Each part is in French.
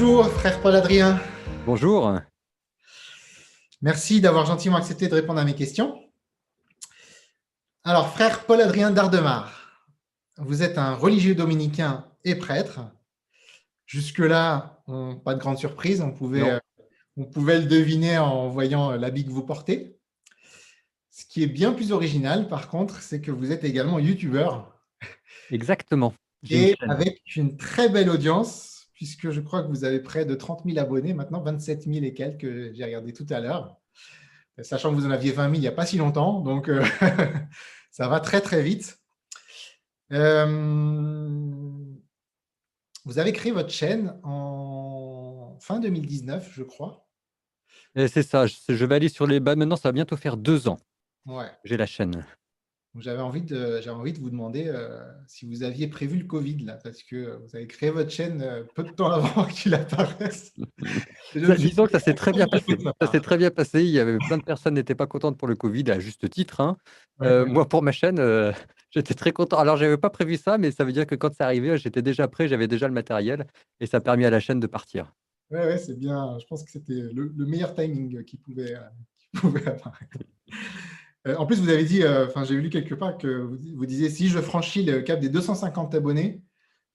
Bonjour, frère Paul-Adrien. Bonjour. Merci d'avoir gentiment accepté de répondre à mes questions. Alors, frère Paul-Adrien d'Ardemar, vous êtes un religieux dominicain et prêtre. Jusque-là, pas de grande surprise, on pouvait, euh, on pouvait le deviner en voyant l'habit que vous portez. Ce qui est bien plus original, par contre, c'est que vous êtes également youtubeur. Exactement. Et avec une très belle audience, puisque je crois que vous avez près de 30 000 abonnés, maintenant 27 000 et quelques, j'ai regardé tout à l'heure. Sachant que vous en aviez 20 000 il n'y a pas si longtemps, donc euh, ça va très très vite. Euh, vous avez créé votre chaîne en fin 2019, je crois. C'est ça, je vais aller sur les bas. Maintenant, ça va bientôt faire deux ans. Ouais. J'ai la chaîne. J'avais envie, de, envie de vous demander euh, si vous aviez prévu le Covid, là, parce que vous avez créé votre chaîne euh, peu de temps avant qu'il apparaisse. disons que ça s'est très bien passé. Ça s'est très bien passé. Il y avait plein de personnes qui n'étaient pas contentes pour le Covid, à juste titre. Hein. Euh, moi, pour ma chaîne, j'étais très content. Alors, je n'avais pas prévu ça, mais ça veut dire que quand c'est arrivé, j'étais déjà prêt, j'avais déjà le matériel, et ça a permis à la chaîne de partir. Oui, ouais, c'est bien. Je pense que c'était le, meilleur timing qui pouvait, qui pouvait apparaître. Euh, en plus, vous avez dit, euh, enfin, j'ai lu quelque part que vous, disiez si je franchis le cap des 250 abonnés,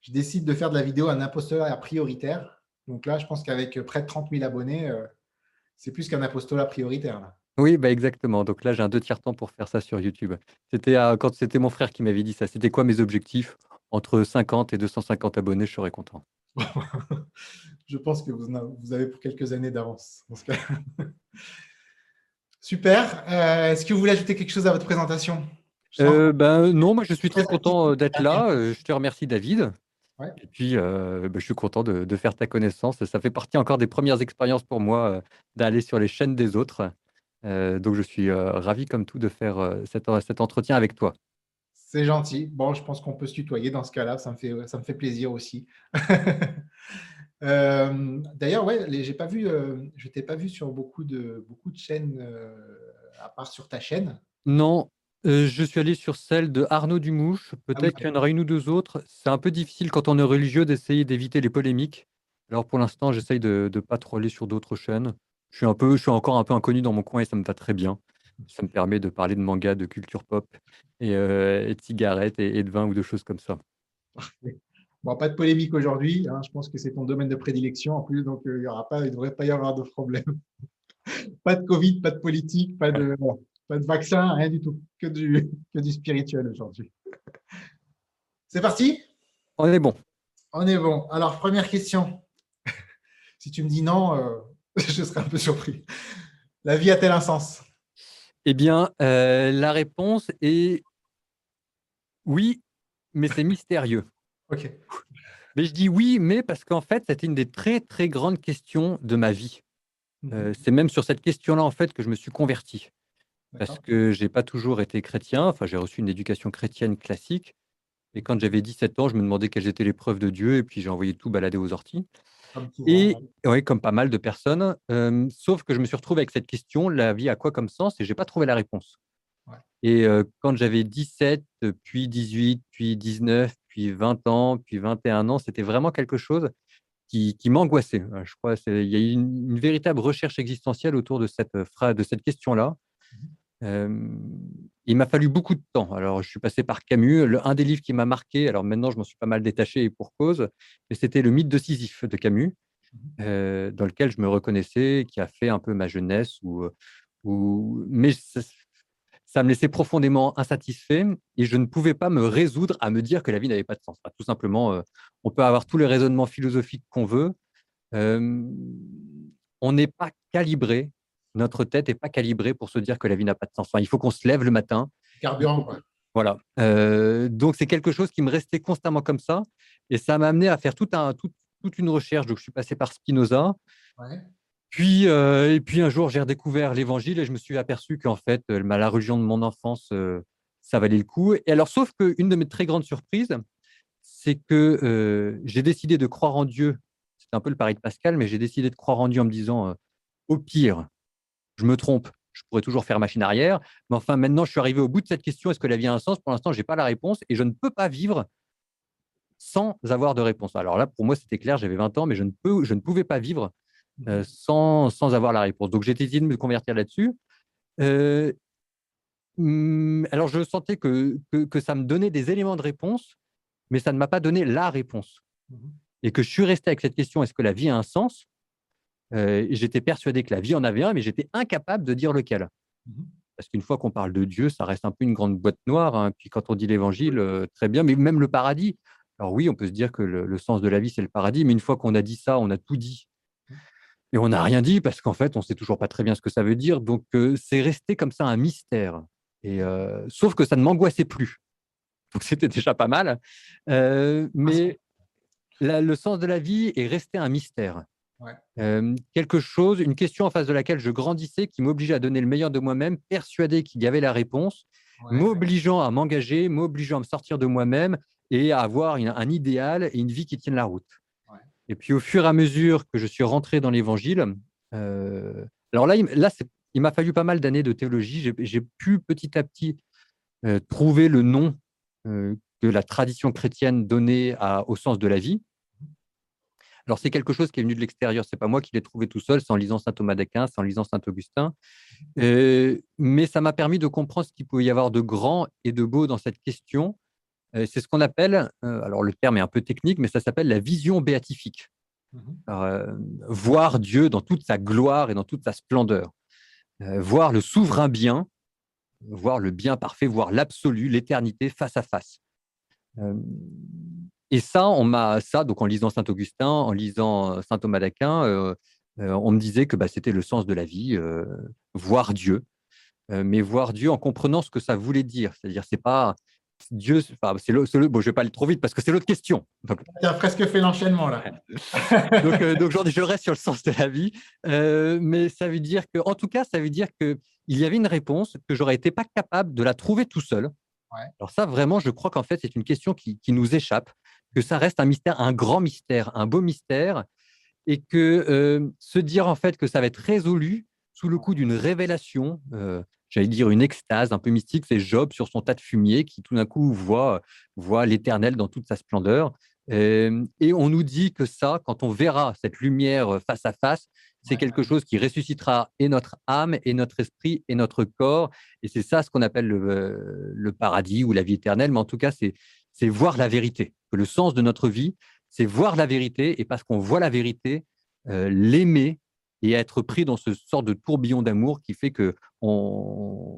je décide de faire de la vidéo un apostolat prioritaire. Donc là, je pense qu'avec près de 30 000 abonnés, euh, c'est plus qu'un apostolat prioritaire. Oui, bah exactement. Donc là, j'ai un deux tiers temps pour faire ça sur YouTube. C'était quand c'était mon frère qui m'avait dit ça. C'était quoi mes objectifs? Entre 50 et 250 abonnés, je serais content. je pense que vous, vous avez pour quelques années d'avance. Super. Euh, est-ce que vous voulez ajouter quelque chose à votre présentation? Euh, ben, Non, moi je suis très content euh, d'être là. Je te remercie David. Et puis, ben, je suis content de, faire ta connaissance. Ça fait partie encore des premières expériences pour moi d'aller sur les chaînes des autres. donc, je suis ravi comme tout de faire cet, cet entretien avec toi. C'est gentil. Bon, je pense qu'on peut se tutoyer dans ce cas-là. Ça, me fait, ça me fait plaisir aussi. Euh, d'ailleurs, ouais, j'ai pas vu, euh, je t'ai pas vu sur beaucoup de, beaucoup de chaînes, euh, à part sur ta chaîne. Non, je suis allé sur celle de Arnaud Dumouche. Ah Peut-être qu'il y en aura une ou deux autres. C'est un peu difficile quand on est religieux d'essayer d'éviter les polémiques. Alors pour l'instant, j'essaye de ne pas troller sur d'autres chaînes. Je suis, un peu, je suis encore un peu inconnu dans mon coin et ça me va très bien. Ça me permet de parler de manga, de culture pop et, de cigarettes et, et, de vin ou de choses comme ça. Bon, pas de polémique aujourd'hui. Hein, je pense que c'est ton domaine de prédilection en plus, donc euh, il y aura pas, il ne devrait pas y avoir de problème. pas de Covid, pas de politique, pas de, pas de vaccin, rien du tout. Que du, que du spirituel aujourd'hui. C'est parti? On est bon. On est bon. Alors, première question. si tu me dis non, euh, je serai un peu surpris. La vie a-t-elle un sens? Eh bien, euh, la réponse est oui, mais c'est mystérieux. Mais je dis oui, mais parce qu'en fait, c'était une des très, très grandes questions de ma vie. Euh, mmh c'est même sur cette question-là, en fait, que je me suis converti. Parce que j'ai pas toujours été chrétien. Enfin, j'ai reçu une éducation chrétienne classique. Et quand j'avais 17 ans, je me demandais quelles étaient les preuves de Dieu. Et puis, j'ai envoyé tout balader aux orties. et oui, comme pas mal de personnes. sauf que je me suis retrouvé avec cette question la vie a quoi comme sens? Et j'ai pas trouvé la réponse. Et quand j'avais 17, puis 18, puis 19, puis 20 ans, puis 21 ans, c'était vraiment quelque chose qui, m'angoissait. Je crois qu'il y a eu une, véritable recherche existentielle autour de cette, phrase, de cette question-là. Mmh il m'a fallu beaucoup de temps. Alors, je suis passé par Camus. un des livres qui m'a marqué, alors maintenant, je m'en suis pas mal détaché pour cause, mais c'était Le mythe de Sisyphe de Camus, mmh dans lequel je me reconnaissais, qui a fait un peu ma jeunesse. Ou, ou... Mais ça me laissait profondément insatisfait et je ne pouvais pas me résoudre à me dire que la vie n'avait pas de sens. tout simplement, euh, on peut avoir tous les raisonnements philosophiques qu'on veut. on n'est pas calibré, notre tête n'est pas calibrée pour se dire que la vie n'a pas de sens. il faut qu'on se lève le matin. Carburant, Voilà. Euh, donc, c'est quelque chose qui me restait constamment comme ça. Et ça m'a amené à faire tout un, toute une recherche. Donc, je suis passé par Spinoza. Ouais. Puis, euh, et puis un jour, j'ai redécouvert l'Évangile et je me suis aperçu qu'en fait, euh, la religion de mon enfance, euh, ça valait le coup. Et alors, sauf qu'une de mes très grandes surprises, c'est que j'ai décidé de croire en Dieu. C'est un peu le pari de Pascal, mais j'ai décidé de croire en Dieu en me disant, au pire, je me trompe, je pourrais toujours faire machine arrière. Mais enfin, maintenant, je suis arrivé au bout de cette question est-ce que la vie a un sens? Pour l'instant, je n'ai pas la réponse et je ne peux pas vivre sans avoir de réponse. Alors là, pour moi, c'était clair, j'avais 20 ans, mais je ne, peux, je ne pouvais pas vivre mmh. sans, sans, avoir la réponse. Donc, j'ai décidé de me convertir là-dessus. Mmh, alors, je sentais que, que, ça me donnait des éléments de réponse, mais ça ne m'a pas donné la réponse. Mmh et que je suis resté avec cette question est-ce que la vie a un sens? J'étais persuadé que la vie en avait un, mais j'étais incapable de dire lequel. Mmh Parce qu'une fois qu'on parle de Dieu, ça reste un peu une grande boîte noire. Hein. Puis quand on dit l'évangile, très bien, mais même le paradis. Alors oui, on peut se dire que le, sens de la vie, c'est le paradis, mais une fois qu'on a dit ça, on a tout dit. Et on n'a rien dit parce qu'en fait, on ne sait toujours pas très bien ce que ça veut dire. Donc, c'est resté comme ça un mystère. Et, sauf que ça ne m'angoissait plus. Donc, c'était déjà pas mal. mais le sens de la vie est resté un mystère. quelque chose, une question en face de laquelle je grandissais qui m'obligeait à donner le meilleur de moi-même, persuadé qu'il y avait la réponse, m'obligeant à m'engager, m'obligeant à me sortir de moi-même et à avoir un idéal et une vie qui tienne la route. Et puis au fur et à mesure que je suis rentré dans l'évangile, alors là, là il m'a fallu pas mal d'années de théologie. J'ai pu petit à petit trouver le nom que la tradition chrétienne donnait au sens de la vie. Alors, c'est quelque chose qui est venu de l'extérieur. C'est pas moi qui l'ai trouvé tout seul, c'est en lisant saint Thomas d'Aquin, c'est en lisant saint Augustin. Euh, mais ça m'a permis de comprendre ce qu'il pouvait y avoir de grand et de beau dans cette question. C'est ce qu'on appelle, alors le terme est un peu technique, mais ça s'appelle la vision béatifique. Mmh voir Dieu dans toute sa gloire et dans toute sa splendeur. voir le souverain bien, voir le bien parfait, voir l'absolu, l'éternité face à face. Et ça, on m'a ça, donc en lisant Saint Augustin, en lisant Saint Thomas d'Aquin, on me disait que bah, c'était le sens de la vie, euh, voir Dieu, mais voir Dieu en comprenant ce que ça voulait dire. C'est-à-dire, c'est pas Dieu, enfin, c'est le, bon, je vais pas aller trop vite parce que c'est l'autre question. Tu as presque fait l'enchaînement là. donc, donc je reste sur le sens de la vie, mais ça veut dire que, en tout cas, ça veut dire que il y avait une réponse que j'aurais été pas capable de la trouver tout seul. Alors ça, vraiment, je crois qu'en fait, c'est une question qui, qui, nous échappe que ça reste un mystère, un grand mystère, un beau mystère, et que euh, se dire en fait que ça va être résolu sous le coup d'une révélation, euh, j'allais dire une extase un peu mystique, c'est Job sur son tas de fumier qui tout d'un coup voit, voit l'Éternel dans toute sa splendeur. Euh, et on nous dit que ça, quand on verra cette lumière face à face, c'est quelque chose qui ressuscitera et notre âme, et notre esprit, et notre corps. Et c'est ça ce qu'on appelle le, le, paradis ou la vie éternelle. Mais en tout cas, c'est c'est voir la vérité. Que le sens de notre vie, c'est voir la vérité, et parce qu'on voit la vérité, euh, l'aimer et être pris dans ce sort de tourbillon d'amour qui fait que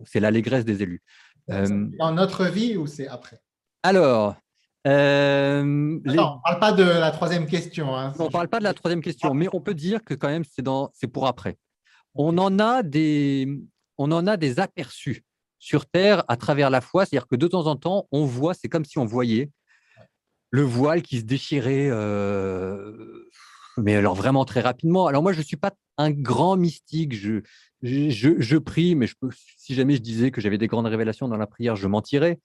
c'est l'allégresse des élus. Euh, dans notre vie ou c'est après? Alors, euh, on ne parle pas de la troisième question. Hein, on ne parle pas de la troisième question, mais on peut dire que quand même c'est pour après. On en a des, on en a des aperçus sur Terre à travers la foi. C'est-à-dire que de temps en temps, on voit, c'est comme si on voyait le voile qui se déchirait, euh, mais alors vraiment très rapidement. Alors moi, je ne suis pas un grand mystique, je, je, prie, mais je peux, si jamais je disais que j'avais des grandes révélations dans la prière, je mentirais.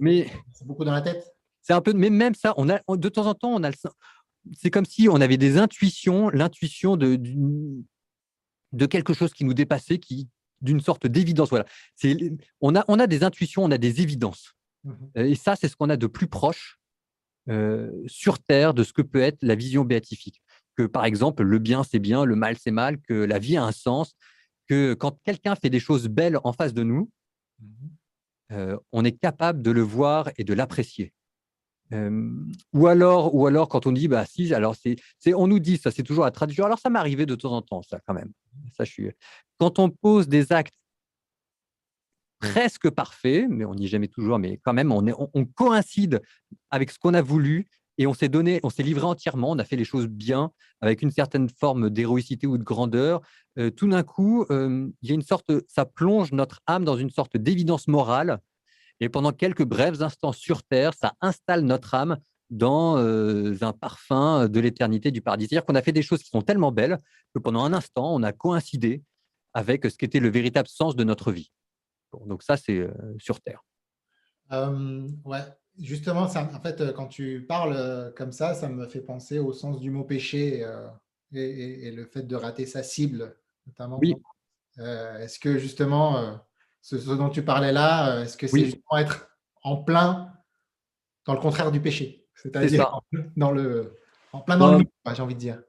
mais c'est beaucoup dans la tête? C'est un peu, mais même ça, on a de temps en temps, on a c'est comme si on avait des intuitions, l'intuition de, de quelque chose qui nous dépassait, qui, d'une sorte d'évidence. Voilà. On a, on a des intuitions, on a des évidences. Mmh et ça, c'est ce qu'on a de plus proche euh, sur Terre de ce que peut être la vision béatifique. Que par exemple, le bien, c'est bien, le mal, c'est mal, que la vie a un sens, que quand quelqu'un fait des choses belles en face de nous, mmh euh, on est capable de le voir et de l'apprécier. Euh, ou alors, ou alors quand on dit bah si, alors c'est, on nous dit ça, c'est toujours la traduction. Alors ça m'est arrivé de temps en temps, ça quand même. Ça, je suis. Quand on pose des actes presque parfaits, mais on n'y est jamais toujours, mais quand même, on, est, on, coïncide avec ce qu'on a voulu et on s'est donné, on s'est livré entièrement, on a fait les choses bien, avec une certaine forme d'héroïcité ou de grandeur. Euh, tout d'un coup, il y a une sorte, ça plonge notre âme dans une sorte d'évidence morale et pendant quelques brefs instants sur Terre, ça installe notre âme dans un parfum de l'éternité du paradis. C'est-à-dire qu'on a fait des choses qui sont tellement belles que pendant un instant, on a coïncidé avec ce qu'était le véritable sens de notre vie. donc ça, c'est sur Terre. Ouais, justement, ça, en fait, quand tu parles comme ça, ça me fait penser au sens du mot péché et, le fait de rater sa cible, notamment. Oui. Est-ce que justement ce, dont tu parlais là, euh, est-ce que c'est justement être en plein dans le contraire du péché? C'est-à-dire dans le, en plein dans le j'ai envie de dire.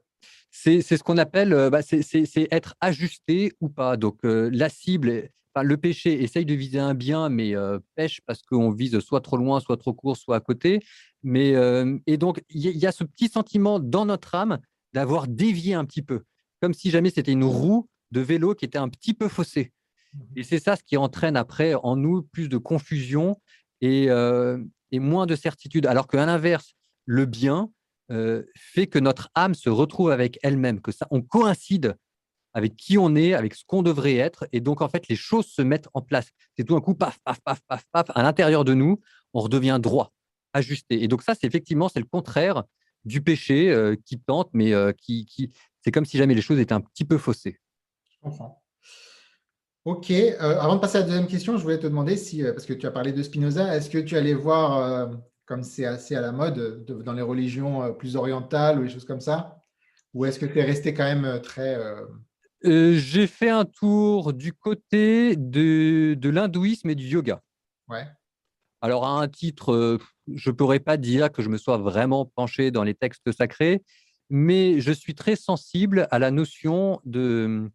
C'est ce qu'on appelle, bah, c'est être ajusté ou pas. Donc la cible, le péché essaye de viser un bien, mais pêche parce qu'on vise soit trop loin, soit trop court, soit à côté. Mais, et donc, il y, a ce petit sentiment dans notre âme d'avoir dévié un petit peu, comme si jamais c'était une roue de vélo qui était un petit peu faussée. Mmh et c'est ça ce qui entraîne après en nous plus de confusion et, et moins de certitude. Alors qu'à l'inverse, le bien fait que notre âme se retrouve avec elle-même, que ça, on coïncide avec qui on est, avec ce qu'on devrait être. Et donc, en fait, les choses se mettent en place. C'est tout un coup, paf, paf, paf, paf, paf, à l'intérieur de nous, on redevient droit, ajusté. Et donc, ça, c'est effectivement, c'est le contraire du péché euh, qui tente, mais euh, qui, qui c'est comme si jamais les choses étaient un petit peu faussées. Je comprends. Ok. Euh, avant de passer à la deuxième question, je voulais te demander si, parce que tu as parlé de Spinoza, est-ce que tu allais voir, comme c'est assez à la mode, dans les religions plus orientales ou les choses comme ça, ou est-ce que tu es resté quand même très euh, j'ai fait un tour du côté de, de l'hindouisme et du yoga. Ouais. Alors, à un titre, euh, je ne pourrais pas dire que je me sois vraiment penché dans les textes sacrés, mais je suis très sensible à la notion de,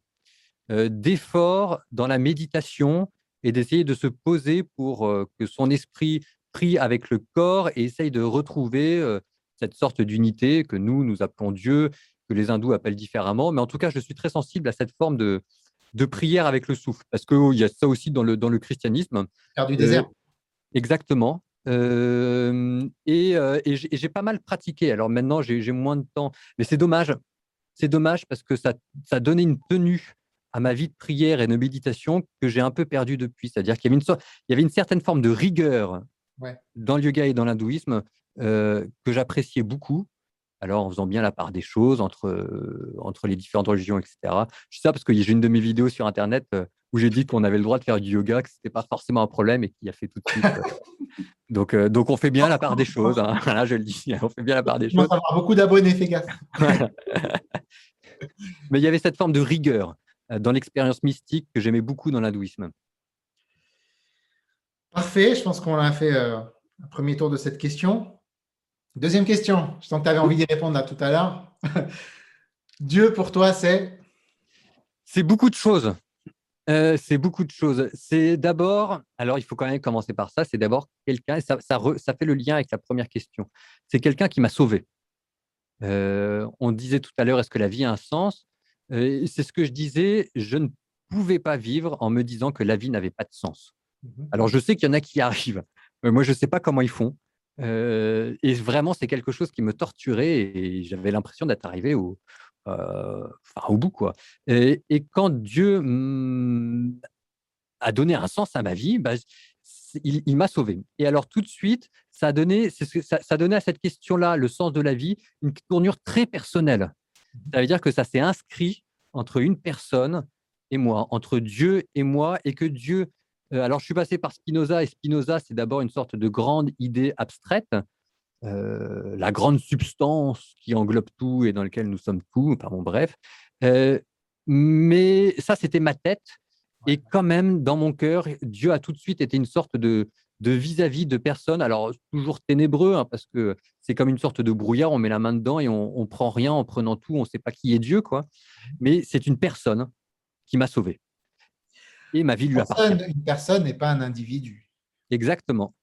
euh, d'effort dans la méditation et d'essayer de se poser pour que son esprit prie avec le corps et essaye de retrouver cette sorte d'unité que nous, nous appelons Dieu, que les hindous appellent différemment. Mais en tout cas, je suis très sensible à cette forme de, de prière avec le souffle, parce qu'il y a ça aussi dans le, dans le christianisme. Faire du désert. Euh, exactement. Euh, et, euh, et j'ai pas mal pratiqué. Alors maintenant, j'ai moins de temps. Mais c'est dommage. C'est dommage parce que ça, ça donnait une tenue à ma vie de prière et de méditation que j'ai un peu perdu depuis. C'est-à-dire qu'il y, avait une il y avait une certaine forme de rigueur dans le yoga et dans l'hindouisme que j'appréciais beaucoup alors en faisant bien la part des choses entre, euh, entre les différentes religions, etc. Je dis ça parce que j'ai une de mes vidéos sur Internet euh, où j'ai dit qu'on avait le droit de faire du yoga, que ce n'était pas forcément un problème et qui a fait tout de suite. Euh. donc, donc on fait bien la part des choses. Hein. Là, je le dis, on fait bien la part des choses. avoir beaucoup d'abonnés, fais gaffe. Mais il y avait cette forme de rigueur dans l'expérience mystique que j'aimais beaucoup dans l'hindouisme. Parfait, je pense qu'on a fait un premier tour de cette question. Deuxième question. Je sens que tu avais envie d'y répondre là tout à l'heure. Dieu pour toi, c'est? C'est beaucoup de choses. Euh, c'est beaucoup de choses. C'est d'abord, alors il faut quand même commencer par ça, c'est d'abord quelqu'un, ça, ça, fait le lien avec la première question, c'est quelqu'un qui m'a sauvé. Euh, on disait tout à l'heure, est-ce que la vie a un sens? Euh, C'est ce que je disais, je ne pouvais pas vivre en me disant que la vie n'avait pas de sens. Mhm. Alors je sais qu'il y en a qui y arrivent, mais moi je ne sais pas comment ils font. Euh, et vraiment, c'est quelque chose qui me torturait et j'avais l'impression d'être arrivé au, euh, au bout. Quoi. Et, quand Dieu a donné un sens à ma vie, bah, il, m'a sauvé. Et alors, tout de suite, ça a donné, ça, ça à cette question-là, le sens de la vie, une tournure très personnelle. Ça veut dire que ça s'est inscrit entre une personne et moi, entre Dieu et moi, et que Dieu alors, je suis passé par Spinoza, et Spinoza, c'est d'abord une sorte de grande idée abstraite, euh, la grande substance qui englobe tout et dans laquelle nous sommes tous, bon, bref. Euh, mais ça, c'était ma tête. Et quand même, dans mon cœur, Dieu a tout de suite été une sorte de vis-à-vis de, personnes, alors toujours ténébreux, hein, parce que c'est comme une sorte de brouillard, on met la main dedans et on, on prend rien en prenant tout, on ne sait pas qui est Dieu, quoi. Mmh. Mais c'est une personne qui m'a sauvé et ma vie lui appartient. Une personne n'est pas un individu. Exactement.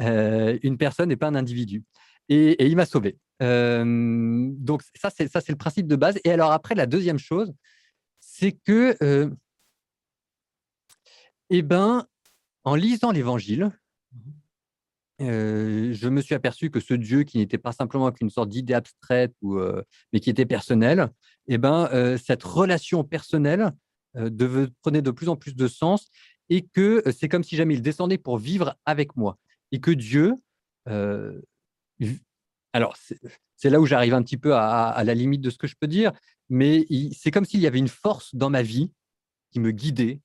Euh, une personne n'est pas un individu. Et, il m'a sauvé. Euh, donc ça, c'est ça, c'est le principe de base. Et alors après, la deuxième chose, c'est que, euh, eh ben, en lisant l'Évangile, je me suis aperçu que ce Dieu qui n'était pas simplement qu'une sorte d'idée abstraite, ou, mais qui était personnel, eh ben, cette relation personnelle euh, prenait de plus en plus de sens et que euh, c'est comme si jamais il descendait pour vivre avec moi et que Dieu, euh, alors c'est là où j'arrive un petit peu à, la limite de ce que je peux dire, mais c'est comme s'il y avait une force dans ma vie qui me guidait,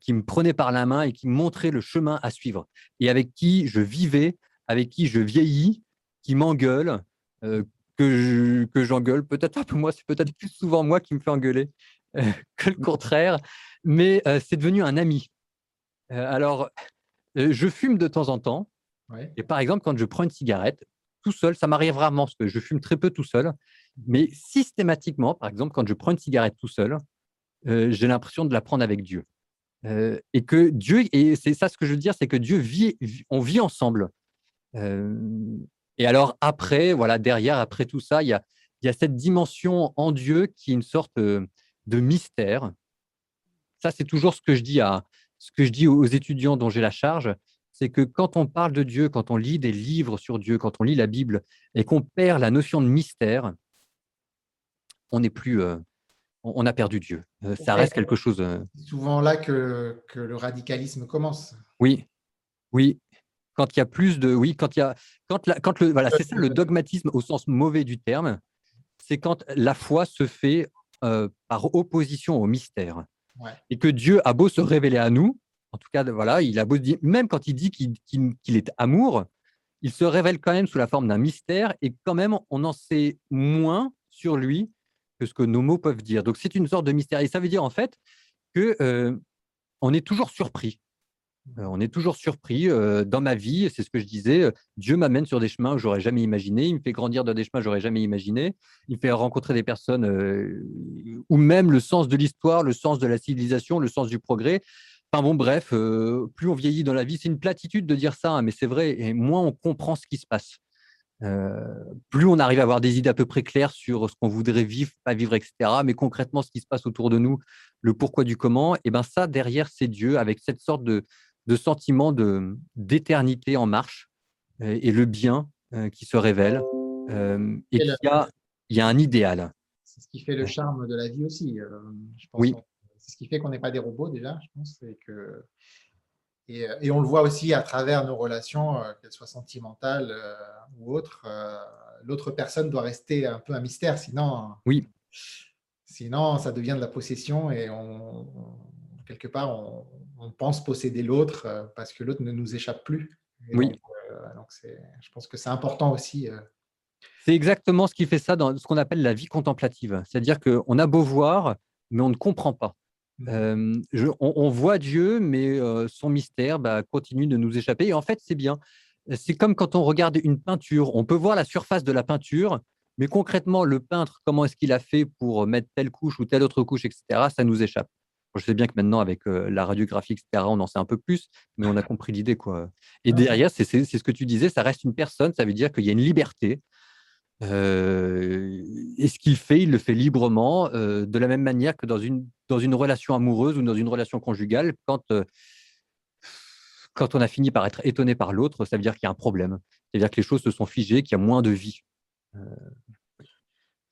qui me prenait par la main et qui montrait le chemin à suivre et avec qui je vivais, avec qui je vieillis, qui m'engueule, que j'engueule. peut-être un peu moi, c'est peut-être plus souvent moi qui me fais engueuler. que le contraire, mais euh, c'est devenu un ami. Euh, alors, euh, je fume de temps en temps, et par exemple, quand je prends une cigarette, tout seul, ça m'arrive rarement parce que je fume très peu tout seul, mais systématiquement, par exemple, quand je prends une cigarette tout seul, euh, j'ai l'impression de la prendre avec Dieu. Euh, et que Dieu, et c'est ça ce que je veux dire, c'est que Dieu vit, on vit ensemble. Euh, et alors après, voilà, derrière, après tout ça, il y a, il y a cette dimension en Dieu qui est une sorte de mystère. Ça, c'est toujours ce que je dis à ce que je dis aux étudiants dont j'ai la charge, c'est que quand on parle de Dieu, quand on lit des livres sur Dieu, quand on lit la Bible et qu'on perd la notion de mystère, on n'est plus, on a perdu Dieu. Euh, ça reste quelque chose. Euh, c'est souvent là que, que, le radicalisme commence. Oui, oui. Quand il y a plus de, oui, quand il y a, quand, la, quand le, voilà, c'est ça le dogmatisme au sens mauvais du terme. C'est quand la foi se fait euh, par opposition au mystère. Et que Dieu a beau se révéler à nous, en tout cas, voilà, il a beau dire, même quand il dit qu'il est amour, il se révèle quand même sous la forme d'un mystère et quand même on en sait moins sur lui que ce que nos mots peuvent dire. Donc c'est une sorte de mystère. Et ça veut dire en fait que euh, on est toujours surpris. Euh, on est toujours surpris euh, dans ma vie, c'est ce que je disais, Dieu m'amène sur des chemins où j'aurais jamais imaginé, il me fait grandir dans des chemins où j'aurais jamais imaginé, il me fait rencontrer des personnes ou même le sens de l'histoire, le sens de la civilisation, le sens du progrès. Enfin bon, bref, plus on vieillit dans la vie, c'est une platitude de dire ça, hein, mais c'est vrai, et moins on comprend ce qui se passe. Euh, plus on arrive à avoir des idées à peu près claires sur ce qu'on voudrait vivre, pas vivre, etc. Mais concrètement, ce qui se passe autour de nous, le pourquoi du comment, et ben ça, derrière, c'est Dieu avec cette sorte de, sentiment de d'éternité en marche euh, et le bien euh, qui se révèle. et il y a, y a un idéal. C'est ce qui fait le charme de la vie aussi. oui. C'est ce qui fait qu'on n'est pas des robots déjà, je pense, c'est que euh, et, on le voit aussi à travers nos relations, euh, qu'elles soient sentimentales euh, ou autres. L'autre personne doit rester un peu un mystère, sinon, oui. sinon ça devient de la possession et on, quelque part on, pense posséder l'autre parce que l'autre ne nous échappe plus. oui. Donc, je pense que c'est important aussi. C'est exactement ce qui fait ça dans ce qu'on appelle la vie contemplative. C'est-à-dire qu'on a beau voir, mais on ne comprend pas. Mmh. on, voit Dieu, mais son mystère bah, continue de nous échapper. Et en fait, c'est bien. C'est comme quand on regarde une peinture. On peut voir la surface de la peinture, mais concrètement, le peintre, comment est-ce qu'il a fait pour mettre telle couche ou telle autre couche, etc., ça nous échappe. Je sais bien que maintenant, avec la radiographie, etc., on en sait un peu plus, mais on a compris l'idée. quoi. Et derrière, c'est ce que tu disais, ça reste une personne, ça veut dire qu'il y a une liberté. Euh, et ce qu'il fait, il le fait librement, euh, de la même manière que dans une, dans une relation amoureuse ou dans une relation conjugale, quand, quand on a fini par être étonné par l'autre, ça veut dire qu'il y a un problème. C'est-à-dire que les choses se sont figées, qu'il y a moins de vie.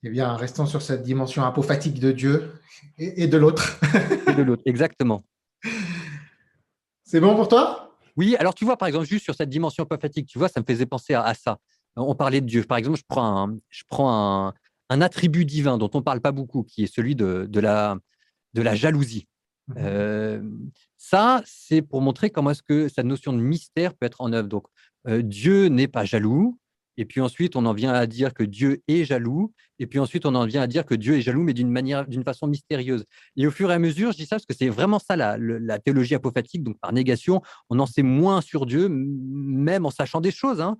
Eh bien, restons sur cette dimension apophatique de Dieu et, de l'autre. et de l'autre, exactement. C'est bon pour toi? Oui, alors tu vois, par exemple, juste sur cette dimension apophatique, tu vois, ça me faisait penser à ça on parlait de Dieu. Par exemple, je prends un, je prends un, attribut divin dont on ne parle pas beaucoup, qui est celui de, la, de la jalousie. Mmh euh, ça, c'est pour montrer comment est-ce que cette notion de mystère peut être en œuvre. Donc, euh, Dieu n'est pas jaloux. Et puis ensuite, on en vient à dire que Dieu est jaloux. Et puis ensuite, on en vient à dire que Dieu est jaloux, mais d'une manière, d'une façon mystérieuse. Et au fur et à mesure, je dis ça parce que c'est vraiment ça la, la, théologie apophatique. Donc, par négation, on en sait moins sur Dieu, même en sachant des choses. Hein.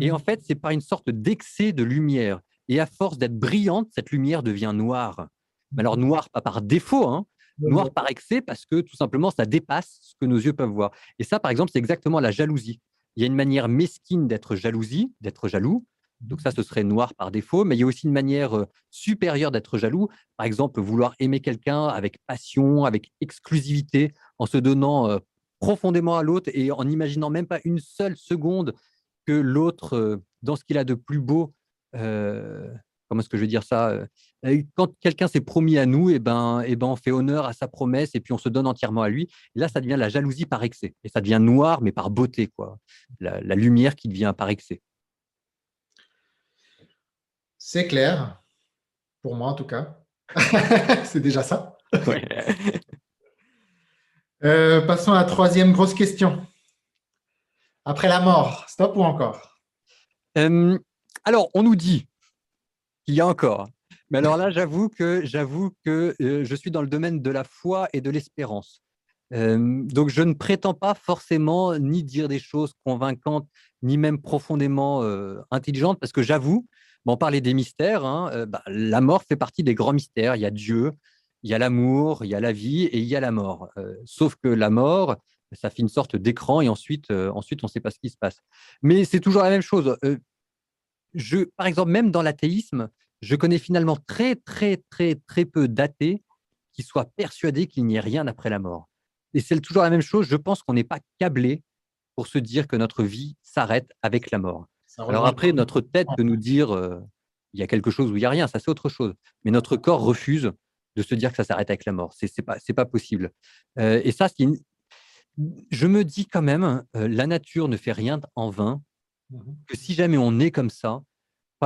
Et en mmh. fait, c'est par une sorte d'excès de lumière. Et à force d'être brillante, cette lumière devient noire. Mais alors noire, pas par défaut, hein, noir par excès, parce que tout simplement, ça dépasse ce que nos yeux peuvent voir. Et ça, par exemple, c'est exactement la jalousie. Il y a une manière mesquine d'être jalousie, d'être jaloux. Donc ça, ce serait noir par défaut, mais il y a aussi une manière euh, supérieure d'être jaloux. Par exemple, vouloir aimer quelqu'un avec passion, avec exclusivité, en se donnant euh, profondément à l'autre et en n'imaginant même pas une seule seconde que l'autre, euh, dans ce qu'il a de plus beau, euh, comment est-ce que je vais dire ça euh, Quand quelqu'un s'est promis à nous, et eh ben, et eh ben, on fait honneur à sa promesse et puis on se donne entièrement à lui. Et là, ça devient la jalousie par excès. Et ça devient noir, mais par beauté, quoi. La, lumière qui devient par excès. C'est clair, pour moi en tout cas. C'est déjà ça. passons à la troisième grosse question. Après la mort, stop ou encore? Alors, on nous dit qu'il y a encore. Mais alors là, j'avoue que, que je suis dans le domaine de la foi et de l'espérance. donc, je ne prétends pas forcément ni dire des choses convaincantes, ni même profondément intelligentes, parce que j'avoue, on parlait des mystères, hein, bah, la mort fait partie des grands mystères. Il y a Dieu, il y a l'amour, il y a la vie et il y a la mort. sauf que la mort, ça fait une sorte d'écran et ensuite, ensuite on ne sait pas ce qui se passe. Mais c'est toujours la même chose. Je, par exemple, même dans l'athéisme, je connais finalement très, très, très, très peu d'athées qui soient persuadés qu'il n'y ait rien après la mort. Et c'est toujours la même chose. Je pense qu'on n'est pas câblé pour se dire que notre vie s'arrête avec la mort. Alors après, notre tête peut nous dire il y a quelque chose ou il n'y a rien, ça c'est autre chose. Mais notre corps refuse de se dire que ça s'arrête avec la mort. C'est n'est pas, pas possible. et ça, je me dis quand même, la nature ne fait rien en vain, que si jamais on est comme ça,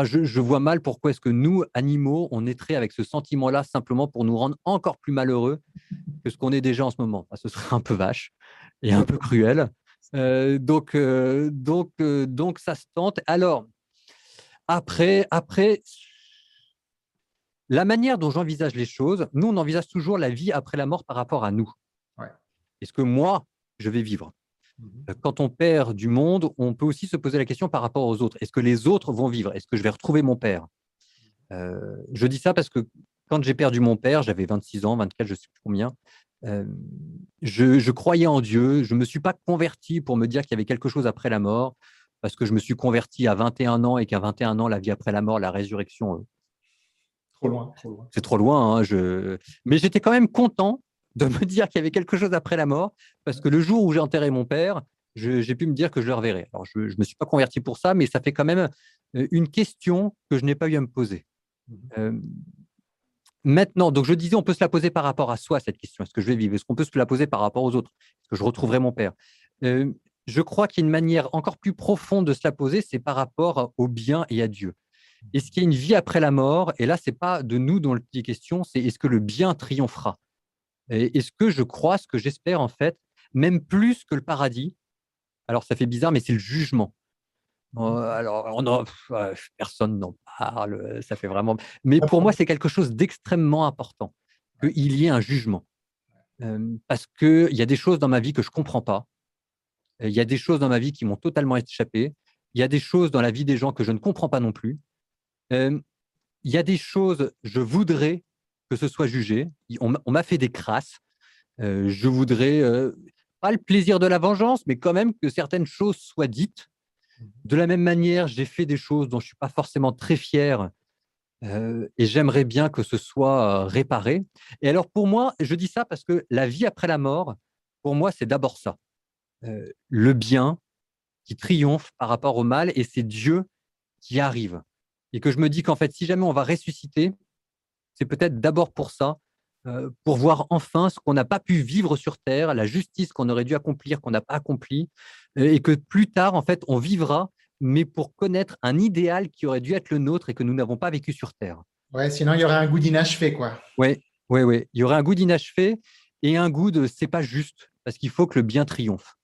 je, vois mal pourquoi est-ce que nous, animaux, on naîtrait avec ce sentiment-là simplement pour nous rendre encore plus malheureux que ce qu'on est déjà en ce moment. ce serait un peu vache et un peu cruel. Euh, donc, euh, donc, euh, donc, ça se tente. Alors, après, après, la manière dont j'envisage les choses, nous, on envisage toujours la vie après la mort par rapport à nous. Est-ce que moi, je vais vivre? Quand on perd du monde, on peut aussi se poser la question par rapport aux autres. Est-ce que les autres vont vivre? Est-ce que je vais retrouver mon père? Je dis ça parce que quand j'ai perdu mon père, j'avais 26 ans, 24, je ne sais plus combien. je, croyais en Dieu. Je ne me suis pas converti pour me dire qu'il y avait quelque chose après la mort, parce que je me suis converti à 21 ans et qu'à 21 ans, la vie après la mort, la résurrection. trop loin. C'est trop loin. Hein, je... Mais j'étais quand même content de me dire qu'il y avait quelque chose après la mort, parce que le jour où j'ai enterré mon père, j'ai pu me dire que je le reverrai. Alors, je ne me suis pas converti pour ça, mais ça fait quand même euh, une question que je n'ai pas eu à me poser. Mmh euh, maintenant, donc je disais, on peut se la poser par rapport à soi, cette question. Est-ce que je vais vivre? Est-ce qu'on peut se la poser par rapport aux autres? Est-ce que je retrouverai mon père? Euh, Je crois qu'il y a une manière encore plus profonde de se la poser, c'est par rapport au bien et à Dieu. Est-ce qu'il y a une vie après la mort? Et là, ce n'est pas de nous dont il est question, c'est est-ce que le bien triomphera? Est-ce que je crois, ce que j'espère en fait, même plus que le paradis Alors ça fait bizarre, mais c'est le jugement. Mmh. alors, personne n'en parle, ça fait vraiment. Mais pour moi, c'est quelque chose d'extrêmement important qu'il y ait un jugement, parce qu'il y a des choses dans ma vie que je ne comprends pas. Il y a des choses dans ma vie qui m'ont totalement échappé. Il y a des choses dans la vie des gens que je ne comprends pas non plus. il y a des choses, je voudrais que ce soit jugé. On, m'a fait des crasses. Euh, je voudrais euh, pas le plaisir de la vengeance, mais quand même que certaines choses soient dites. Mmh. De la même manière, j'ai fait des choses dont je suis pas forcément très fier euh, et j'aimerais bien que ce soit réparé. Et alors pour moi, je dis ça parce que la vie après la mort, pour moi, c'est d'abord ça. le bien qui triomphe par rapport au mal et c'est Dieu qui arrive. Et que je me dis qu'en fait, si jamais on va ressusciter, c'est peut-être d'abord pour ça, euh, pour voir enfin ce qu'on n'a pas pu vivre sur Terre, la justice qu'on aurait dû accomplir, qu'on n'a pas accompli, euh, et que plus tard, en fait, on vivra, mais pour connaître un idéal qui aurait dû être le nôtre et que nous n'avons pas vécu sur Terre. Ouais, sinon il y aurait un goût d'inachevé, quoi. Oui, oui, oui. Il y aurait un goût d'inachevé et un goût de c'est pas juste, parce qu'il faut que le bien triomphe.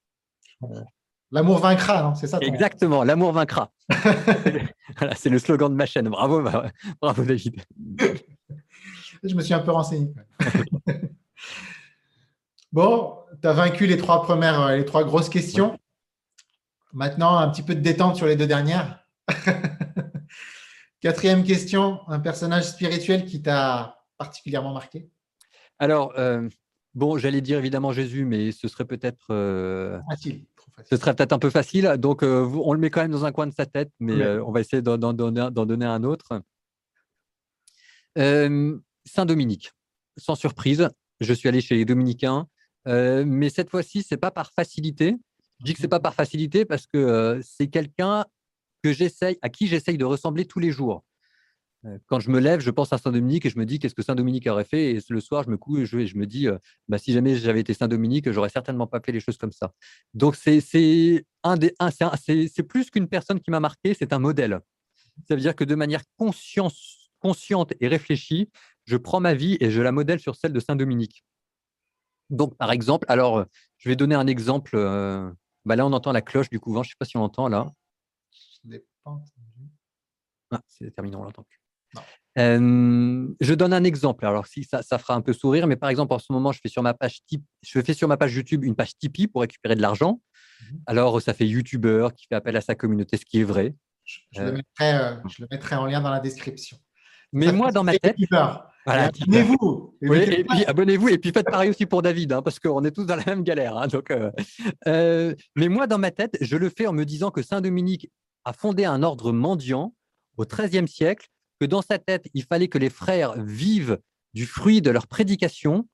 L'amour vaincra, non C'est ça Exactement, l'amour vaincra. c'est le slogan de ma chaîne. Bravo, bravo David. Je me suis un peu renseigné. bon, tu as vaincu les trois premières, euh, les trois grosses questions. Maintenant, un petit peu de détente sur les deux dernières. Quatrième question, un personnage spirituel qui t'a particulièrement marqué? Alors, euh, bon, j'allais dire évidemment Jésus, mais ce serait peut-être euh, facile, Ce serait peut-être un peu facile. Donc, on le met quand même dans un coin de sa tête, mais on va essayer d'en donner, un autre. Saint-Dominique. Sans surprise, je suis allé chez les dominicains, mais cette fois-ci, c'est pas par facilité. Je dis que c'est pas par facilité parce que c'est quelqu'un que j'essaye, à qui j'essaye de ressembler tous les jours. Quand je me lève, je pense à Saint-Dominique et je me dis qu'est-ce que Saint-Dominique aurait fait. Et le soir, je me couche et je, me dis, bah, si jamais j'avais été Saint-Dominique, j'aurais certainement pas fait les choses comme ça. Donc c'est un des, c'est plus qu'une personne qui m'a marqué, c'est un modèle. Ça veut dire que de manière consciente et réfléchie, je prends ma vie et je la modèle sur celle de Saint-Dominique. Donc, par exemple, alors, je vais donner un exemple. Euh, bah là, on entend la cloche du couvent. Je ne sais pas si on l'entend là. Je n'ai pas entendu. Ah, c'est terminé, on l'entend plus. je donne un exemple. Alors, si ça, ça, fera un peu sourire, mais par exemple, en ce moment, je fais sur ma page, je fais sur ma page YouTube une page Tipeee pour récupérer de l'argent. Mmh Alors, ça fait YouTuber qui fait appel à sa communauté, ce qui est vrai. Je, le, mettrai, en lien dans la description. Mais moi, dans ma tête. abonnez-vous. et puis abonnez-vous et puis faites pareil aussi pour David, hein, parce qu'on est tous dans la même galère. Hein, donc, mais moi, dans ma tête, je le fais en me disant que Saint Dominique a fondé un ordre mendiant au XIIIe siècle que dans sa tête, il fallait que les frères vivent du fruit de leur prédication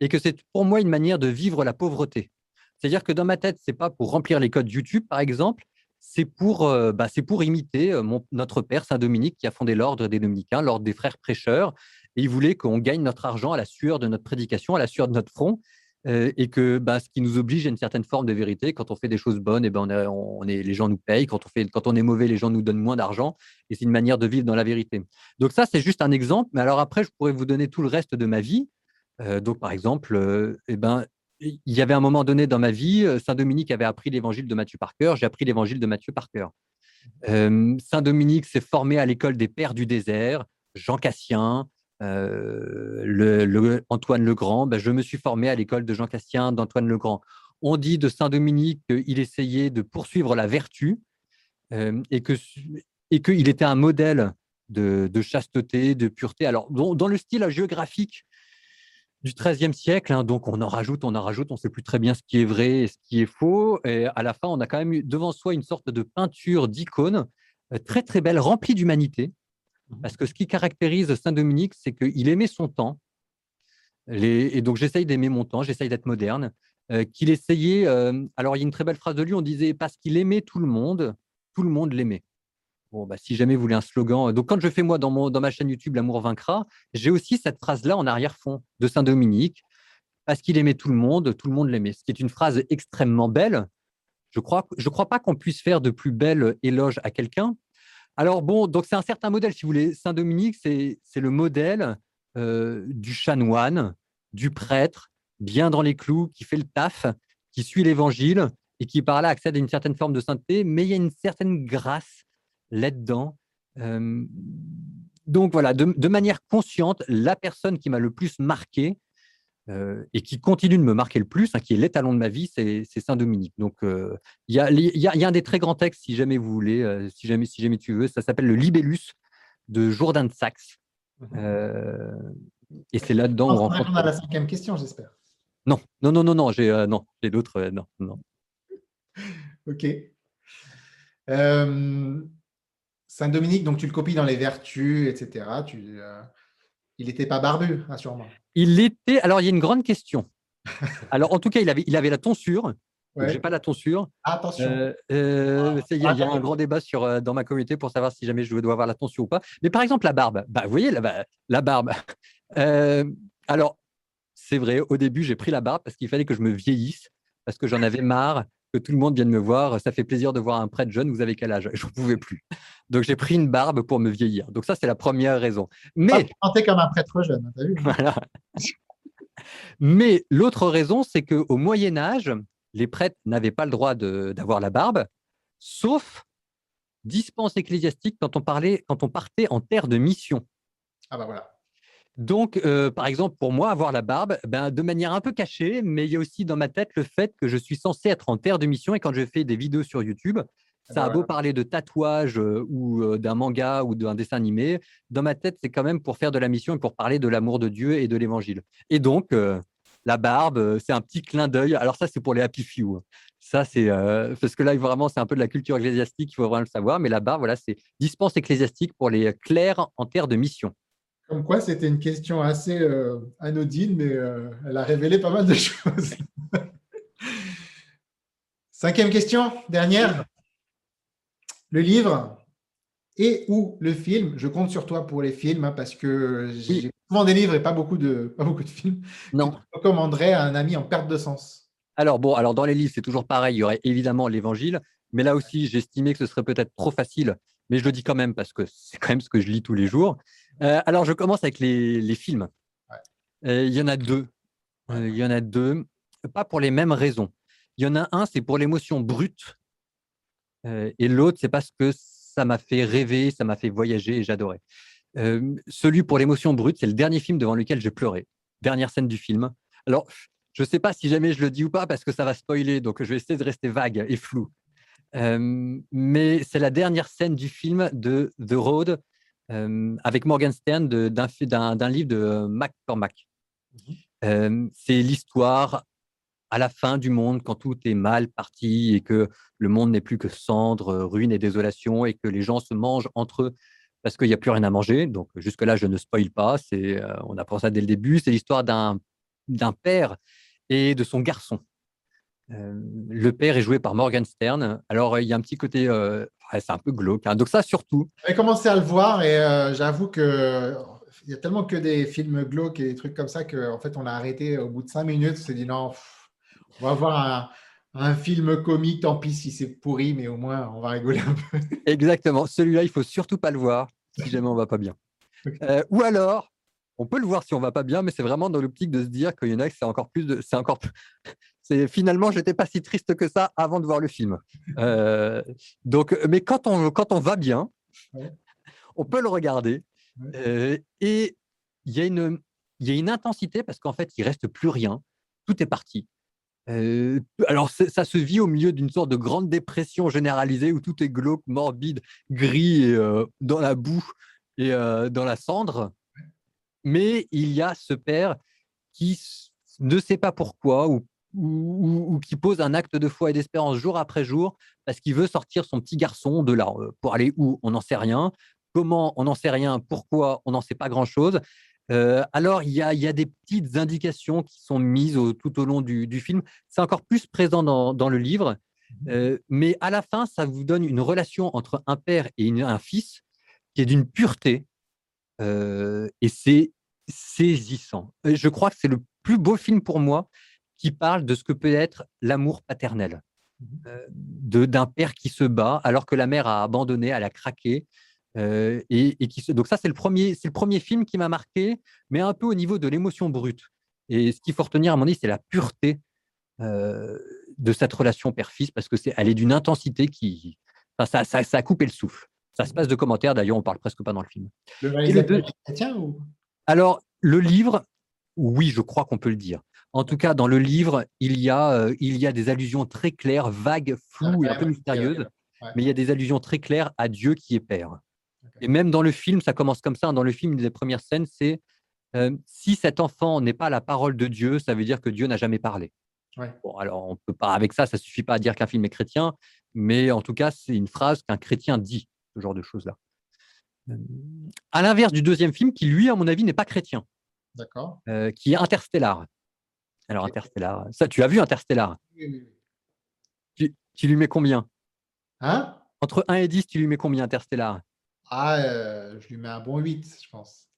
et que c'est pour moi une manière de vivre la pauvreté. C'est-à-dire que dans ma tête, c'est pas pour remplir les codes YouTube, par exemple, c'est pour, euh, bah, pour imiter euh, notre père Saint Dominique qui a fondé l'ordre des Dominicains, l'ordre des frères prêcheurs, et il voulait qu'on gagne notre argent à la sueur de notre prédication, à la sueur de notre front, euh, et que bah, ce qui nous oblige à une certaine forme de vérité. Quand on fait des choses bonnes, et eh ben on est, les gens nous payent. Quand on, fait, quand on est mauvais, les gens nous donnent moins d'argent. Et c'est une manière de vivre dans la vérité. Donc ça, c'est juste un exemple. Mais alors après, je pourrais vous donner tout le reste de ma vie. Donc par exemple, euh, eh ben, il y avait un moment donné dans ma vie, Saint Dominique avait appris l'évangile de Matthieu par cœur. J'ai appris l'évangile de Matthieu par cœur. Saint Dominique s'est formé à l'école des pères du désert, Jean Cassien, euh, le, Antoine Legrand, ben, je me suis formé à l'école de Jean Castien, d'Antoine Legrand. On dit de Saint-Dominique qu'il essayait de poursuivre la vertu euh, et qu'il et qu'il était un modèle de, chasteté, de pureté. Alors, dans, le style géographique du XIIIe siècle, hein, donc on en rajoute, on en rajoute, on ne sait plus très bien ce qui est vrai et ce qui est faux. Et à la fin, on a quand même eu devant soi une sorte de peinture d'icône euh, très très belle, remplie d'humanité. Mmh. Parce que ce qui caractérise Saint-Dominique, c'est qu'il aimait son temps. Et donc, j'essaye d'aimer mon temps, j'essaye d'être moderne. Euh, qu'il essayait. Euh, alors, il y a une très belle phrase de lui on disait parce qu'il aimait tout le monde, tout le monde l'aimait. Bon, bah, si jamais vous voulez un slogan. Donc, quand je fais moi dans, mon, dans ma chaîne YouTube L'amour vaincra, j'ai aussi cette phrase-là en arrière-fond de Saint-Dominique. Parce qu'il aimait tout le monde, tout le monde l'aimait. Ce qui est une phrase extrêmement belle. Je crois, je crois pas qu'on puisse faire de plus belle éloge à quelqu'un. Alors bon, donc c'est un certain modèle, si vous voulez. Saint-Dominique, c'est le modèle euh, du chanoine, du prêtre, bien dans les clous, qui fait le taf, qui suit l'évangile et qui par là accède à une certaine forme de sainteté, mais il y a une certaine grâce là-dedans. Euh, donc voilà, de, manière consciente, la personne qui m'a le plus marqué, euh, et qui continue de me marquer le plus, hein, qui est l'étalon de ma vie, c'est Saint-Dominique. Donc, euh, il y, a, un des très grands textes, si jamais vous voulez, si, jamais, si jamais tu veux, ça s'appelle le Libellus de Jourdain de Saxe. Mhm. et c'est là-dedans on rencontre. à la cinquième question, j'espère. Non, non, non, non, non, j'ai non, d'autres, non, non. ok. Saint-Dominique, donc tu le copies dans les vertus, etc. Tu, il n'était pas barbu, sûrement. Il était. Alors, il y a une grande question. Alors, en tout cas, il avait, il avait la tonsure. Je n'ai pas la tonsure. attention. Euh, euh, il y, a, un grand débat sur, euh, dans ma communauté pour savoir si jamais je dois avoir la tonsure ou pas. Mais par exemple, la barbe. Bah, vous voyez, la, la barbe. alors, c'est vrai, au début, j'ai pris la barbe parce qu'il fallait que je me vieillisse, parce que j'en avais marre que tout le monde vienne me voir. Ça fait plaisir de voir un prêtre jeune. Vous avez quel âge? Je ne pouvais plus. Donc, j'ai pris une barbe pour me vieillir. Donc, ça, c'est la première raison. Mais. tu comme un prêtre jeune, as vu? Voilà. Mais l'autre raison, c'est qu'au Moyen-Âge, les prêtres n'avaient pas le droit d'avoir la barbe, sauf dispense ecclésiastique quand on, parlait, quand on partait en terre de mission. Ah, bah voilà. Donc, euh, par exemple, pour moi, avoir la barbe, ben, de manière un peu cachée, mais il y a aussi dans ma tête le fait que je suis censé être en terre de mission et quand je fais des vidéos sur YouTube, ah ça bah a beau parler de tatouage euh, ou euh, d'un manga ou d'un dessin animé, dans ma tête, c'est quand même pour faire de la mission et pour parler de l'amour de Dieu et de l'évangile. Et donc, la barbe, c'est un petit clin d'œil. Alors ça, c'est pour les happy few. Ça, c'est parce que là, vraiment, c'est un peu de la culture ecclésiastique, il faut vraiment le savoir. Mais la barbe, voilà, c'est dispense ecclésiastique pour les clercs en terre de mission. Comme quoi, c'était une question assez euh, anodine, mais euh, elle a révélé pas mal de choses. Cinquième question, dernière. Le livre et ou le film. Je compte sur toi pour les films hein, parce que j'ai souvent des livres et pas beaucoup de, pas beaucoup de films. Non. Tu recommanderais à un ami en perte de sens? Alors, bon, alors dans les livres, c'est toujours pareil. Il y aurait évidemment l'évangile, mais là aussi, j'estimais que ce serait peut-être trop facile. Mais je le dis quand même parce que c'est quand même ce que je lis tous les jours. Euh, alors, je commence avec les, films. Euh, il y en a deux. Euh, il y en a deux, pas pour les mêmes raisons. Il y en a un, c'est pour l'émotion brute, et l'autre, c'est parce que ça m'a fait rêver, ça m'a fait voyager et j'adorais. celui pour l'émotion brute, c'est le dernier film devant lequel j'ai pleuré. Dernière scène du film. Alors, je ne sais pas si jamais je le dis ou pas parce que ça va spoiler, donc je vais essayer de rester vague et flou. mais c'est la dernière scène du film de The Road avec Morgan Stern d'un livre de Mac Cormack. Mmh c'est l'histoire à la fin du monde, quand tout est mal parti et que le monde n'est plus que cendres, ruines et désolation et que les gens se mangent entre eux parce qu'il n'y a plus rien à manger. Donc jusque-là, je ne spoil pas. C'est, on apprend ça dès le début. C'est l'histoire d'un, d'un père et de son garçon. Le père est joué par Morgan Stern. Alors il y a un petit côté, c'est un peu glauque. Hein. Donc ça surtout. J'ai commencé à le voir et j'avoue que il y a tellement que des films glauques et des trucs comme ça qu'en fait on a arrêté au bout de cinq minutes. On s'est dit non, on va voir un, film comique, tant pis si c'est pourri, mais au moins on va rigoler un peu. Exactement. Celui-là, il faut surtout pas le voir si jamais on va pas bien. Euh, ou alors, on peut le voir si on va pas bien, mais c'est vraiment dans l'optique de se dire que c'est encore plus de, c'est encore c'est finalement j'étais pas si triste que ça avant de voir le film. Euh, donc, mais quand on quand on va bien, on peut le regarder. Euh, et il y a une il y a une intensité parce qu'en fait il reste plus rien, tout est parti. Alors, ça se vit au milieu d'une sorte de grande dépression généralisée où tout est glauque, morbide, gris, et, dans la boue et dans la cendre. Mais il y a ce père qui ne sait pas pourquoi ou, ou, qui pose un acte de foi et d'espérance jour après jour parce qu'il veut sortir son petit garçon de là. Pour aller où? On n'en sait rien. Comment On n'en sait rien? Pourquoi? On n'en sait pas grand-chose. Euh, alors, il y, a, des petites indications qui sont mises tout au long du, film. C'est encore plus présent dans, le livre, mmh euh, mais à la fin, ça vous donne une relation entre un père et un fils qui est d'une pureté, euh, et c'est saisissant. Je crois que c'est le plus beau film pour moi qui parle de ce que peut être l'amour paternel, mmh d'un père qui se bat alors que la mère a abandonné, elle a craqué, et, qui, donc ça, c'est le, premier, c'est le premier film qui m'a marqué, mais un peu au niveau de l'émotion brute. Et ce qu'il faut retenir, à mon avis, c'est la pureté de cette relation père-fils, parce que c'est, elle est d'une intensité qui... ça, ça, ça, a coupé le souffle. Ça se passe de commentaires, d'ailleurs, on parle presque pas dans le film. Le chrétien ou... Alors, le livre, oui, je crois qu'on peut le dire. En tout cas, dans le livre, il y a, il y a des allusions très claires, vagues, floues et un peu mystérieuses, mais il y a des allusions très claires à Dieu qui est Père. Et même dans le film, ça commence comme ça. Dans le film, une des premières scènes, c'est euh, si cet enfant n'est pas la parole de Dieu, ça veut dire que Dieu n'a jamais parlé. Bon, alors on peut pas avec ça, ça suffit pas à dire qu'un film est chrétien, mais en tout cas, c'est une phrase qu'un chrétien dit, ce genre de choses-là. Euh, à l'inverse du deuxième film, qui lui, à mon avis, n'est pas chrétien. D'accord. Euh, qui est Interstellar. Alors Interstellar, ça, tu as vu Interstellar? Oui, oui, tu, lui mets combien? Hein? Entre 1 et 10, tu lui mets combien Interstellar? Ah, euh, je lui mets un bon 8, je pense.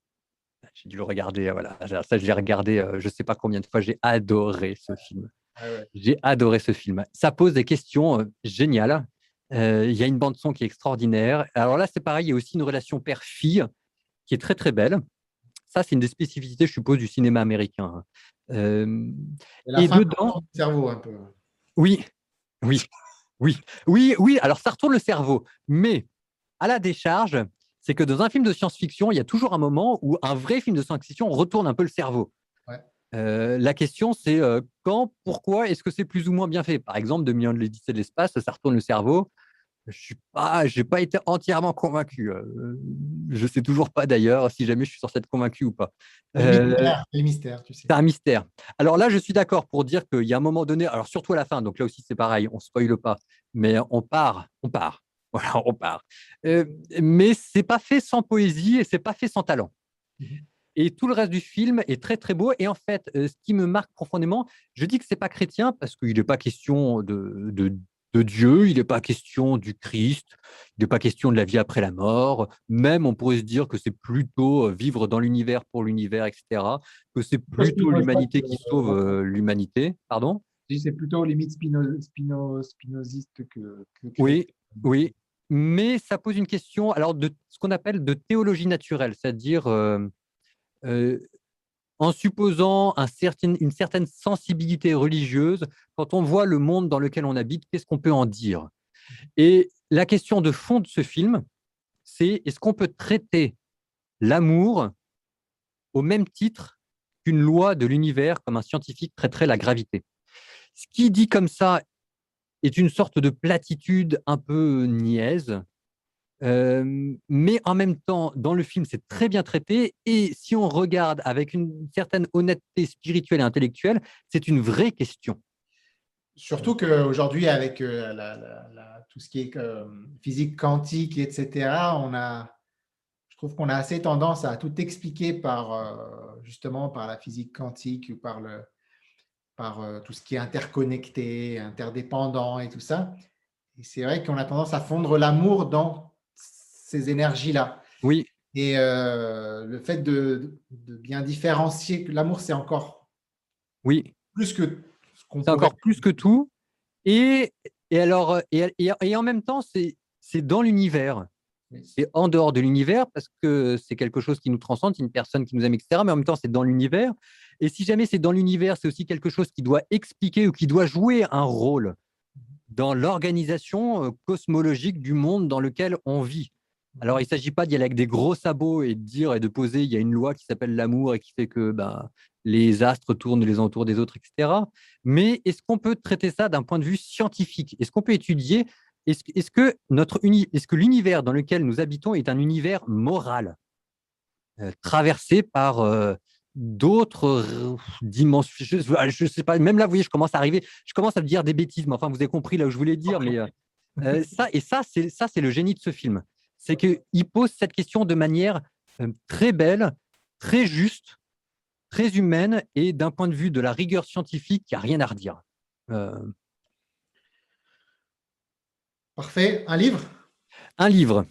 J'ai dû le regarder, voilà. Ça, je l'ai regardé, euh, je ne sais pas combien de fois. J'ai adoré ce film. Ah J'ai adoré ce film. Ça pose des questions euh, géniales. Il y a une bande son qui est extraordinaire. Alors là, c'est pareil. Il y a aussi une relation père-fille qui est très très belle. Ça, c'est une des spécificités, je suppose, du cinéma américain. et, dedans, le cerveau un peu. Oui, oui, oui, oui, oui. Alors ça retourne le cerveau, mais à la décharge, c'est que dans un film de science-fiction, il y a toujours un moment où un vrai film de science-fiction retourne un peu le cerveau. Euh, la question, c'est euh, quand, pourquoi, est-ce que c'est plus ou moins bien fait? Par exemple, de millions de l'Odyssée de l'espace, ça retourne le cerveau. Je n'ai pas, été entièrement convaincu. Euh, je ne sais toujours pas d'ailleurs si jamais je suis censé être convaincu ou pas. C'est mystère, tu sais. C'est un mystère. Alors là, je suis d'accord pour dire qu'il y a un moment donné, alors surtout à la fin, donc là aussi c'est pareil, on ne spoile pas, mais on part, on part. Voilà, on part. Euh, mais c'est pas fait sans poésie et c'est pas fait sans talent. Mmh et tout le reste du film est très très beau. Et en fait, euh, ce qui me marque profondément, je dis que c'est pas chrétien parce qu'il n'est pas question de, de, Dieu, il n'est pas question du Christ, il n'est pas question de la vie après la mort. Même, on pourrait se dire que c'est plutôt euh, vivre dans l'univers pour l'univers, etc. Que c'est plutôt l'humanité qui sauve l'humanité. Pardon? C'est plutôt limite spino, spino, spinoziste que, que, Oui, oui, mais ça pose une question alors de ce qu'on appelle de théologie naturelle, c'est-à-dire euh, euh, en supposant une certaine sensibilité religieuse, quand on voit le monde dans lequel on habite, qu'est-ce qu'on peut en dire? Et la question de fond de ce film, c'est est-ce qu'on peut traiter l'amour au même titre qu'une loi de l'univers, comme un scientifique traiterait la gravité? Ce qui dit comme ça est une sorte de platitude un peu niaise, euh, mais en même temps, dans le film, c'est très bien traité. Et si on regarde avec une certaine honnêteté spirituelle et intellectuelle, c'est une vraie question. Surtout qu'aujourd'hui, avec euh, tout ce qui est euh, physique quantique, etc., on a, je trouve qu'on a assez tendance à tout expliquer par justement par la physique quantique ou par, le, par tout ce qui est interconnecté, interdépendant et tout ça. Et c'est vrai qu'on a tendance à fondre l'amour dans ces énergies-là. Oui. Et euh, le fait de, bien différencier que l'amour, c'est encore oui. plus que ce qu'on C'est encore plus que tout. Et, et alors, et, et, en même temps, c'est dans l'univers. C'est en dehors de l'univers parce que c'est quelque chose qui nous transcende, c'est une personne qui nous aime, etc. Mais en même temps, c'est dans l'univers. Et si jamais c'est dans l'univers, c'est aussi quelque chose qui doit expliquer ou qui doit jouer un rôle dans l'organisation euh, cosmologique du monde dans lequel on vit. Alors, il ne s'agit pas d'y aller avec des gros sabots et de dire et de poser, il y a une loi qui s'appelle l'amour et qui fait que ben, les astres tournent les uns autour des autres, etc. Mais est-ce qu'on peut traiter ça d'un point de vue scientifique? Est-ce qu'on peut étudier? Est-ce que, notre est-ce que l'univers dans lequel nous habitons est un univers moral, euh, traversé par euh, d'autres dimensions? Je ne sais pas, même là, vous voyez, je commence à arriver, je commence à dire des bêtises, mais enfin, vous avez compris là où je voulais dire. Mais euh, ça, et ça, c'est le génie de ce film c'est qu'il pose cette question de manière euh, très belle, très juste, très humaine et d'un point de vue de la rigueur scientifique, il n'y a rien à redire. Euh, Parfait. Un livre? Un livre.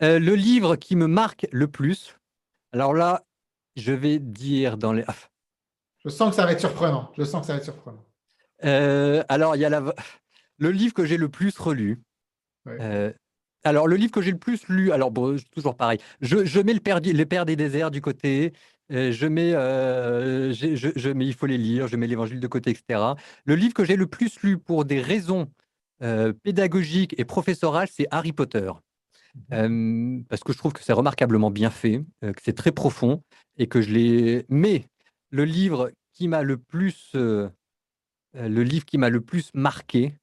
Euh, le livre qui me marque le plus, alors là, je vais dire dans les. Je sens que ça va être surprenant. Je sens que ça va être surprenant. alors, il y a la... le livre que j'ai le plus relu. Alors, le livre que j'ai le plus lu, alors bon, toujours pareil, je, mets le père, des déserts du côté, euh, je, mets, euh, je, mets, il faut les lire, je mets l'évangile de côté, etc. Le livre que j'ai le plus lu pour des raisons euh, pédagogiques et professorales, c'est Harry Potter. Mmh parce que je trouve que c'est remarquablement bien fait, que c'est très profond et que je l'ai. Mais le livre qui m'a le plus, le livre qui m'a le plus marqué,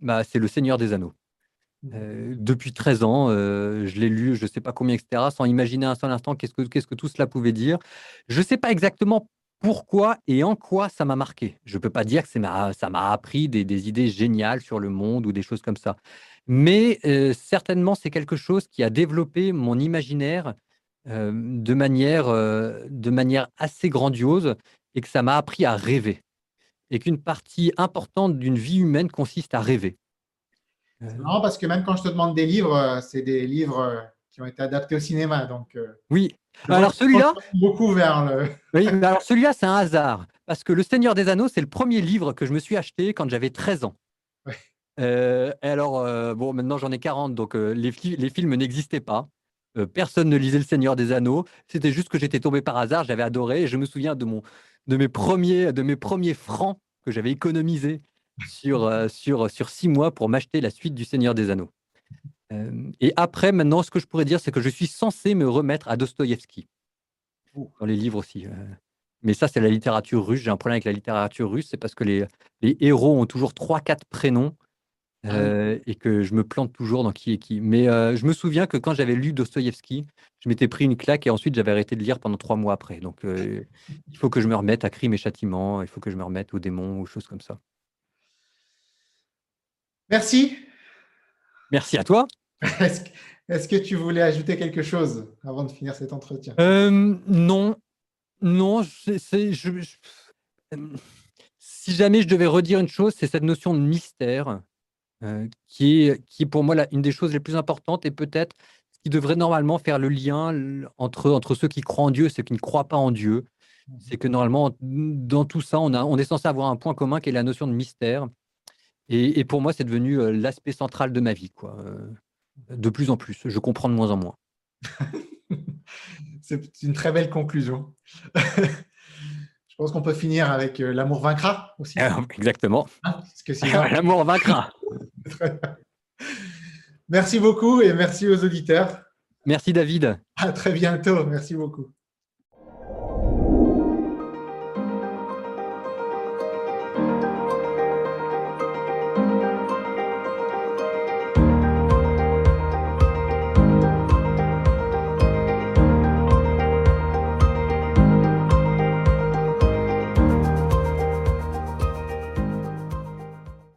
bah, c'est Le Seigneur des Anneaux. Euh, depuis 13 ans, euh, je l'ai lu, je ne sais pas combien, etc., sans imaginer un seul instant qu'est-ce que, tout cela pouvait dire. Je ne sais pas exactement pourquoi et en quoi ça m'a marqué. Je ne peux pas dire que ça m'a appris des, idées géniales sur le monde ou des choses comme ça. Mais euh, certainement, c'est quelque chose qui a développé mon imaginaire de manière assez grandiose et que ça m'a appris à rêver. Et qu'une partie importante d'une vie humaine consiste à rêver. Non, parce que même quand je te demande des livres, euh, c'est des livres euh, qui ont été adaptés au cinéma. Donc, euh, oui. Alors celui-là, beaucoup vers le. oui, mais alors celui-là, c'est un hasard parce que Le Seigneur des Anneaux, c'est le premier livre que je me suis acheté quand j'avais 13 ans. et alors, bon, maintenant j'en ai 40, donc les, les, films n'existaient pas. personne ne lisait Le Seigneur des Anneaux. C'était juste que j'étais tombé par hasard, j'avais adoré. Et je me souviens de, mon, de, mes premiers, de mes premiers francs que j'avais économisés sur, euh, sur, sur six mois pour m'acheter la suite du Seigneur des Anneaux. Euh, et après, maintenant, ce que je pourrais dire, c'est que je suis censé me remettre à Dostoïevski, dans les livres aussi. Euh. Mais ça, c'est la littérature russe. J'ai un problème avec la littérature russe, c'est parce que les, les héros ont toujours trois, quatre prénoms ah et que je me plante toujours dans qui est qui. Mais je me souviens que quand j'avais lu Dostoïevski, je m'étais pris une claque et ensuite j'avais arrêté de lire pendant trois mois après. Donc il faut que je me remette à Crime et Châtiment, il faut que je me remette aux démons ou choses comme ça. Merci. Merci à toi. Est-ce que, tu voulais ajouter quelque chose avant de finir cet entretien? Euh, Non, non. si jamais je devais redire une chose, c'est cette notion de mystère euh, qui, est, qui pour moi une des choses les plus importantes et peut-être ce qui devrait normalement faire le lien entre, entre ceux qui croient en Dieu et ceux qui ne croient pas en Dieu. Mmh. C'est que normalement, dans tout ça, on, a, on est censé avoir un point commun qui est la notion de mystère. Et, pour moi, c'est devenu l'aspect central de ma vie, quoi. de plus en plus. Je comprends de moins en moins. c'est une très belle conclusion. Je pense qu'on peut finir avec l'amour vaincra aussi. Ah, exactement. Hein, l'amour vaincra. merci beaucoup et merci aux auditeurs. Merci David. À très bientôt. Merci beaucoup.